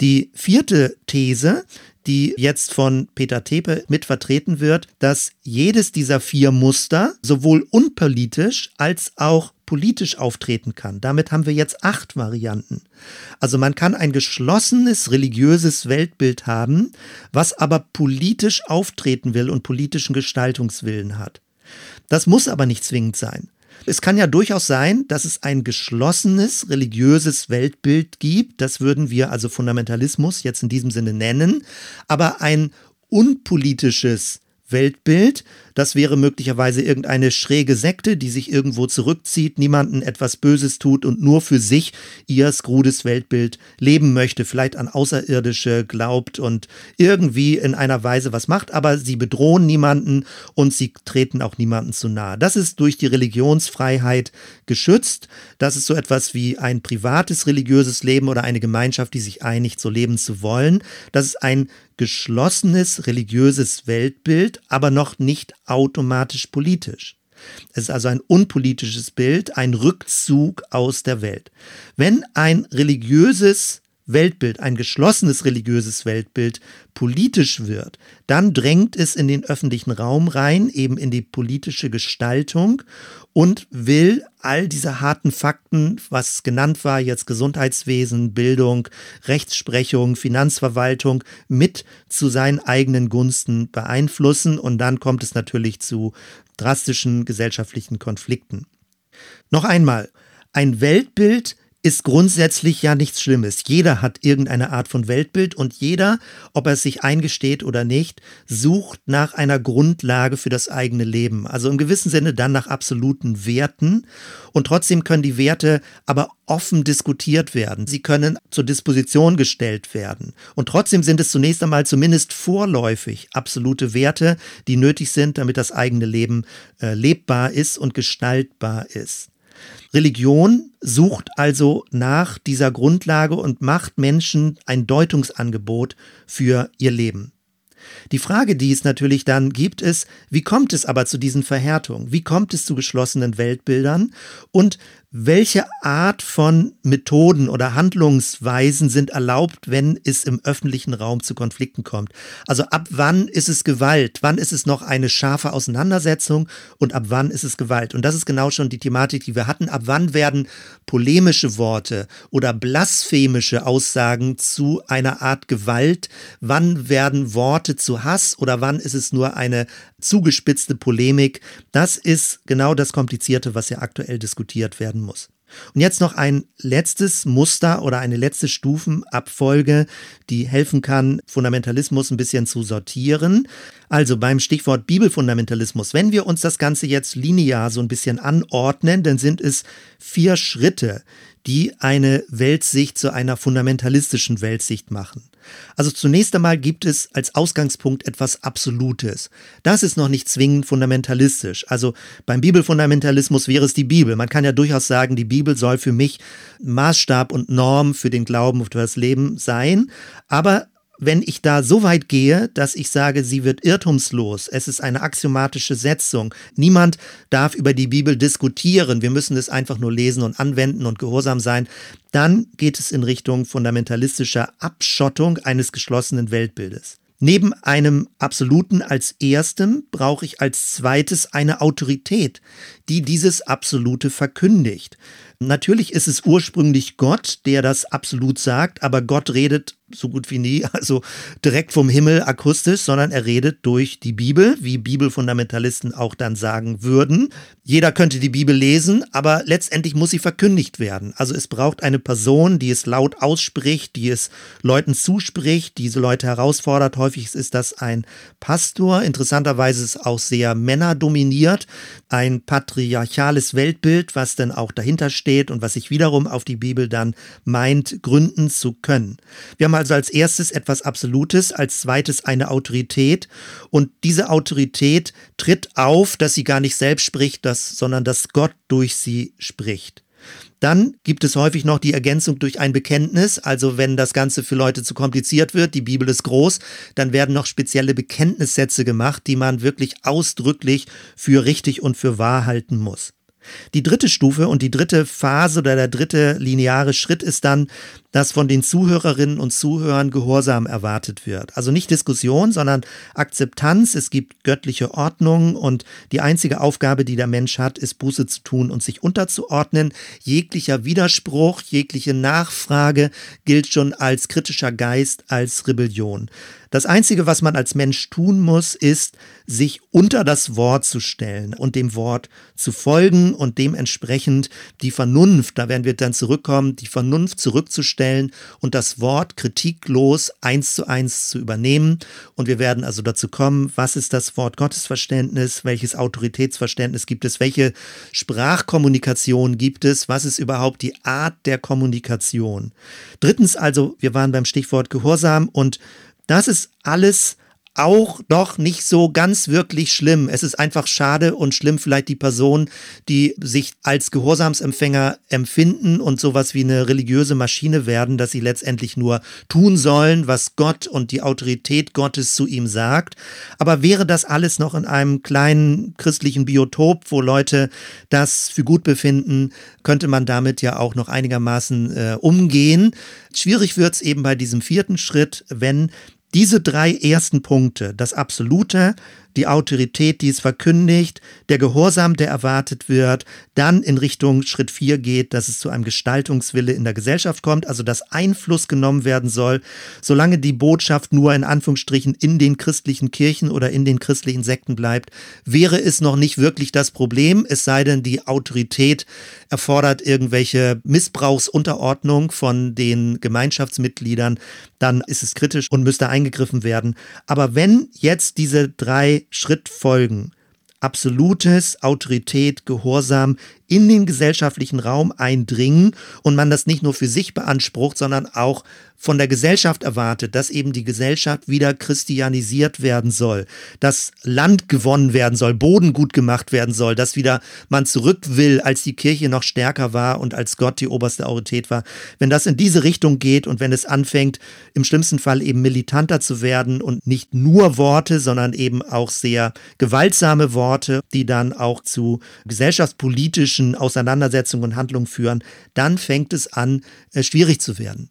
Die vierte These, die jetzt von Peter Tepe mit vertreten wird, dass jedes dieser vier Muster sowohl unpolitisch als auch politisch auftreten kann. Damit haben wir jetzt acht Varianten. Also man kann ein geschlossenes religiöses Weltbild haben, was aber politisch auftreten will und politischen Gestaltungswillen hat. Das muss aber nicht zwingend sein. Es kann ja durchaus sein, dass es ein geschlossenes religiöses Weltbild gibt. Das würden wir also Fundamentalismus jetzt in diesem Sinne nennen. Aber ein unpolitisches Weltbild. Das wäre möglicherweise irgendeine schräge Sekte, die sich irgendwo zurückzieht, niemanden etwas Böses tut und nur für sich ihr skrudes Weltbild leben möchte, vielleicht an Außerirdische glaubt und irgendwie in einer Weise was macht, aber sie bedrohen niemanden und sie treten auch niemanden zu nahe. Das ist durch die Religionsfreiheit geschützt. Das ist so etwas wie ein privates religiöses Leben oder eine Gemeinschaft, die sich einigt, so leben zu wollen. Das ist ein geschlossenes religiöses Weltbild, aber noch nicht automatisch politisch. Es ist also ein unpolitisches Bild, ein Rückzug aus der Welt. Wenn ein religiöses Weltbild, ein geschlossenes religiöses Weltbild politisch wird, dann drängt es in den öffentlichen Raum rein, eben in die politische Gestaltung und will all diese harten Fakten, was genannt war, jetzt Gesundheitswesen, Bildung, Rechtsprechung, Finanzverwaltung, mit zu seinen eigenen Gunsten beeinflussen und dann kommt es natürlich zu drastischen gesellschaftlichen Konflikten. Noch einmal, ein Weltbild ist grundsätzlich ja nichts Schlimmes. Jeder hat irgendeine Art von Weltbild und jeder, ob er es sich eingesteht oder nicht, sucht nach einer Grundlage für das eigene Leben. Also im gewissen Sinne dann nach absoluten Werten. Und trotzdem können die Werte aber offen diskutiert werden. Sie können zur Disposition gestellt werden. Und trotzdem sind es zunächst einmal zumindest vorläufig absolute Werte, die nötig sind, damit das eigene Leben äh, lebbar ist und gestaltbar ist. Religion sucht also nach dieser Grundlage und macht Menschen ein Deutungsangebot für ihr Leben. Die Frage, die es natürlich dann gibt, ist, wie kommt es aber zu diesen Verhärtungen? Wie kommt es zu geschlossenen Weltbildern? Und welche Art von Methoden oder Handlungsweisen sind erlaubt, wenn es im öffentlichen Raum zu Konflikten kommt? Also ab wann ist es Gewalt? Wann ist es noch eine scharfe Auseinandersetzung und ab wann ist es Gewalt? Und das ist genau schon die Thematik, die wir hatten. Ab wann werden polemische Worte oder blasphemische Aussagen zu einer Art Gewalt? Wann werden Worte zu Hass oder wann ist es nur eine zugespitzte Polemik? Das ist genau das Komplizierte, was ja aktuell diskutiert werden werden muss. Und jetzt noch ein letztes Muster oder eine letzte Stufenabfolge, die helfen kann, Fundamentalismus ein bisschen zu sortieren. Also beim Stichwort Bibelfundamentalismus, wenn wir uns das Ganze jetzt linear so ein bisschen anordnen, dann sind es vier Schritte, die eine Weltsicht zu einer fundamentalistischen Weltsicht machen. Also zunächst einmal gibt es als Ausgangspunkt etwas Absolutes. Das ist noch nicht zwingend fundamentalistisch. Also beim Bibelfundamentalismus wäre es die Bibel. Man kann ja durchaus sagen, die Bibel soll für mich Maßstab und Norm für den Glauben und für das Leben sein. Aber wenn ich da so weit gehe, dass ich sage, sie wird irrtumslos, es ist eine axiomatische Setzung, niemand darf über die Bibel diskutieren, wir müssen es einfach nur lesen und anwenden und gehorsam sein, dann geht es in Richtung fundamentalistischer Abschottung eines geschlossenen Weltbildes. Neben einem Absoluten als erstem brauche ich als zweites eine Autorität, die dieses Absolute verkündigt. Natürlich ist es ursprünglich Gott, der das absolut sagt, aber Gott redet so gut wie nie, also direkt vom Himmel akustisch, sondern er redet durch die Bibel, wie Bibelfundamentalisten auch dann sagen würden. Jeder könnte die Bibel lesen, aber letztendlich muss sie verkündigt werden. Also es braucht eine Person, die es laut ausspricht, die es Leuten zuspricht, diese Leute herausfordert. Häufig ist das ein Pastor. Interessanterweise ist es auch sehr männerdominiert, ein patriarchales Weltbild, was dann auch dahinter steht und was sich wiederum auf die Bibel dann meint, gründen zu können. Wir haben also als erstes etwas Absolutes, als zweites eine Autorität. Und diese Autorität tritt auf, dass sie gar nicht selbst spricht, dass, sondern dass Gott durch sie spricht. Dann gibt es häufig noch die Ergänzung durch ein Bekenntnis. Also wenn das Ganze für Leute zu kompliziert wird, die Bibel ist groß, dann werden noch spezielle Bekenntnissätze gemacht, die man wirklich ausdrücklich für richtig und für wahr halten muss. Die dritte Stufe und die dritte Phase oder der dritte lineare Schritt ist dann, dass von den Zuhörerinnen und Zuhörern Gehorsam erwartet wird. Also nicht Diskussion, sondern Akzeptanz. Es gibt göttliche Ordnung und die einzige Aufgabe, die der Mensch hat, ist Buße zu tun und sich unterzuordnen. Jeglicher Widerspruch, jegliche Nachfrage gilt schon als kritischer Geist, als Rebellion. Das Einzige, was man als Mensch tun muss, ist, sich unter das Wort zu stellen und dem Wort zu folgen und dementsprechend die Vernunft, da werden wir dann zurückkommen, die Vernunft zurückzustellen und das Wort kritiklos eins zu eins zu übernehmen. Und wir werden also dazu kommen, was ist das Wort Gottesverständnis, welches Autoritätsverständnis gibt es, welche Sprachkommunikation gibt es, was ist überhaupt die Art der Kommunikation. Drittens also, wir waren beim Stichwort Gehorsam und das ist alles auch doch nicht so ganz wirklich schlimm. Es ist einfach schade und schlimm vielleicht die Personen, die sich als Gehorsamsempfänger empfinden und sowas wie eine religiöse Maschine werden, dass sie letztendlich nur tun sollen, was Gott und die Autorität Gottes zu ihm sagt. Aber wäre das alles noch in einem kleinen christlichen Biotop, wo Leute das für gut befinden, könnte man damit ja auch noch einigermaßen äh, umgehen. Schwierig wird es eben bei diesem vierten Schritt, wenn diese drei ersten Punkte, das Absolute, die Autorität, die es verkündigt, der Gehorsam, der erwartet wird, dann in Richtung Schritt 4 geht, dass es zu einem Gestaltungswille in der Gesellschaft kommt, also dass Einfluss genommen werden soll, solange die Botschaft nur in Anführungsstrichen in den christlichen Kirchen oder in den christlichen Sekten bleibt, wäre es noch nicht wirklich das Problem, es sei denn, die Autorität erfordert irgendwelche Missbrauchsunterordnung von den Gemeinschaftsmitgliedern, dann ist es kritisch und müsste eingegriffen werden. Aber wenn jetzt diese drei Schrittfolgen absolutes Autorität, Gehorsam in den gesellschaftlichen Raum eindringen und man das nicht nur für sich beansprucht, sondern auch von der Gesellschaft erwartet, dass eben die Gesellschaft wieder christianisiert werden soll, dass Land gewonnen werden soll, Boden gut gemacht werden soll, dass wieder man zurück will, als die Kirche noch stärker war und als Gott die oberste Autorität war. Wenn das in diese Richtung geht und wenn es anfängt, im schlimmsten Fall eben militanter zu werden und nicht nur Worte, sondern eben auch sehr gewaltsame Worte, die dann auch zu gesellschaftspolitischen Auseinandersetzungen und Handlungen führen, dann fängt es an, äh, schwierig zu werden.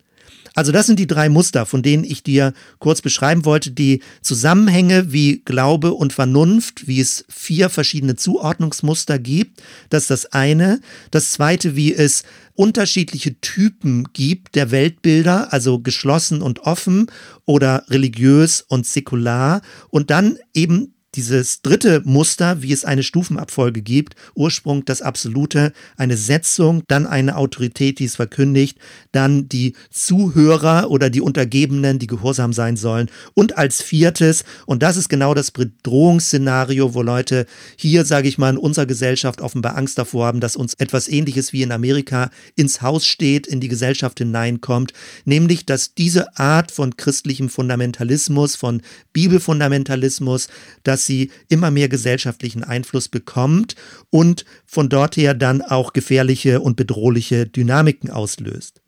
Also das sind die drei Muster, von denen ich dir kurz beschreiben wollte, die Zusammenhänge wie Glaube und Vernunft, wie es vier verschiedene Zuordnungsmuster gibt. Das ist das eine. Das zweite, wie es unterschiedliche Typen gibt der Weltbilder, also geschlossen und offen oder religiös und säkular. Und dann eben dieses dritte Muster, wie es eine Stufenabfolge gibt, Ursprung das Absolute, eine Setzung, dann eine Autorität, die es verkündigt, dann die Zuhörer oder die Untergebenen, die gehorsam sein sollen und als viertes, und das ist genau das Bedrohungsszenario, wo Leute hier, sage ich mal, in unserer Gesellschaft offenbar Angst davor haben, dass uns etwas ähnliches wie in Amerika ins Haus steht, in die Gesellschaft hineinkommt, nämlich, dass diese Art von christlichem Fundamentalismus, von Bibelfundamentalismus, dass dass sie immer mehr gesellschaftlichen Einfluss bekommt und von dort her dann auch gefährliche und bedrohliche Dynamiken auslöst.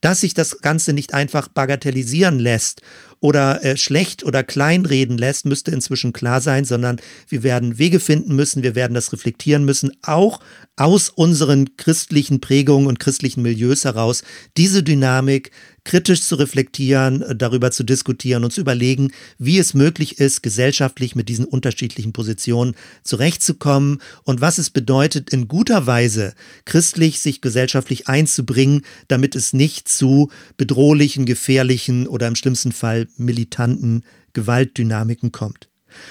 Dass sich das Ganze nicht einfach bagatellisieren lässt oder äh, schlecht oder kleinreden lässt, müsste inzwischen klar sein, sondern wir werden Wege finden müssen, wir werden das reflektieren müssen, auch aus unseren christlichen Prägungen und christlichen Milieus heraus, diese Dynamik kritisch zu reflektieren, äh, darüber zu diskutieren und zu überlegen, wie es möglich ist, gesellschaftlich mit diesen unterschiedlichen Positionen zurechtzukommen und was es bedeutet, in guter Weise christlich sich gesellschaftlich einzubringen, damit es nicht zu bedrohlichen, gefährlichen oder im schlimmsten Fall militanten Gewaltdynamiken kommt.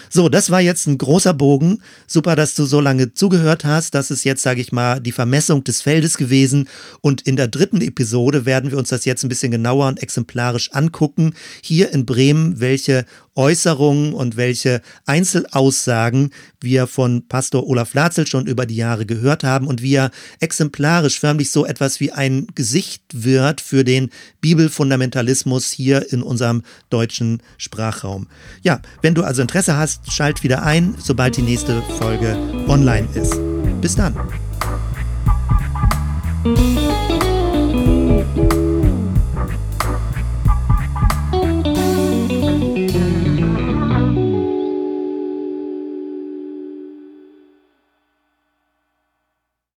So, das war jetzt ein großer Bogen. Super, dass du so lange zugehört hast. Das ist jetzt, sage ich mal, die Vermessung des Feldes gewesen. Und in der dritten Episode werden wir uns das jetzt ein bisschen genauer und exemplarisch angucken. Hier in Bremen, welche Äußerungen und welche Einzelaussagen wir von Pastor Olaf Latzel schon über die Jahre gehört haben und wie er exemplarisch förmlich so etwas wie ein Gesicht wird für den Bibelfundamentalismus hier in unserem deutschen Sprachraum. Ja, wenn du also Interesse hast, schalt wieder ein, sobald die nächste Folge online ist. Bis dann.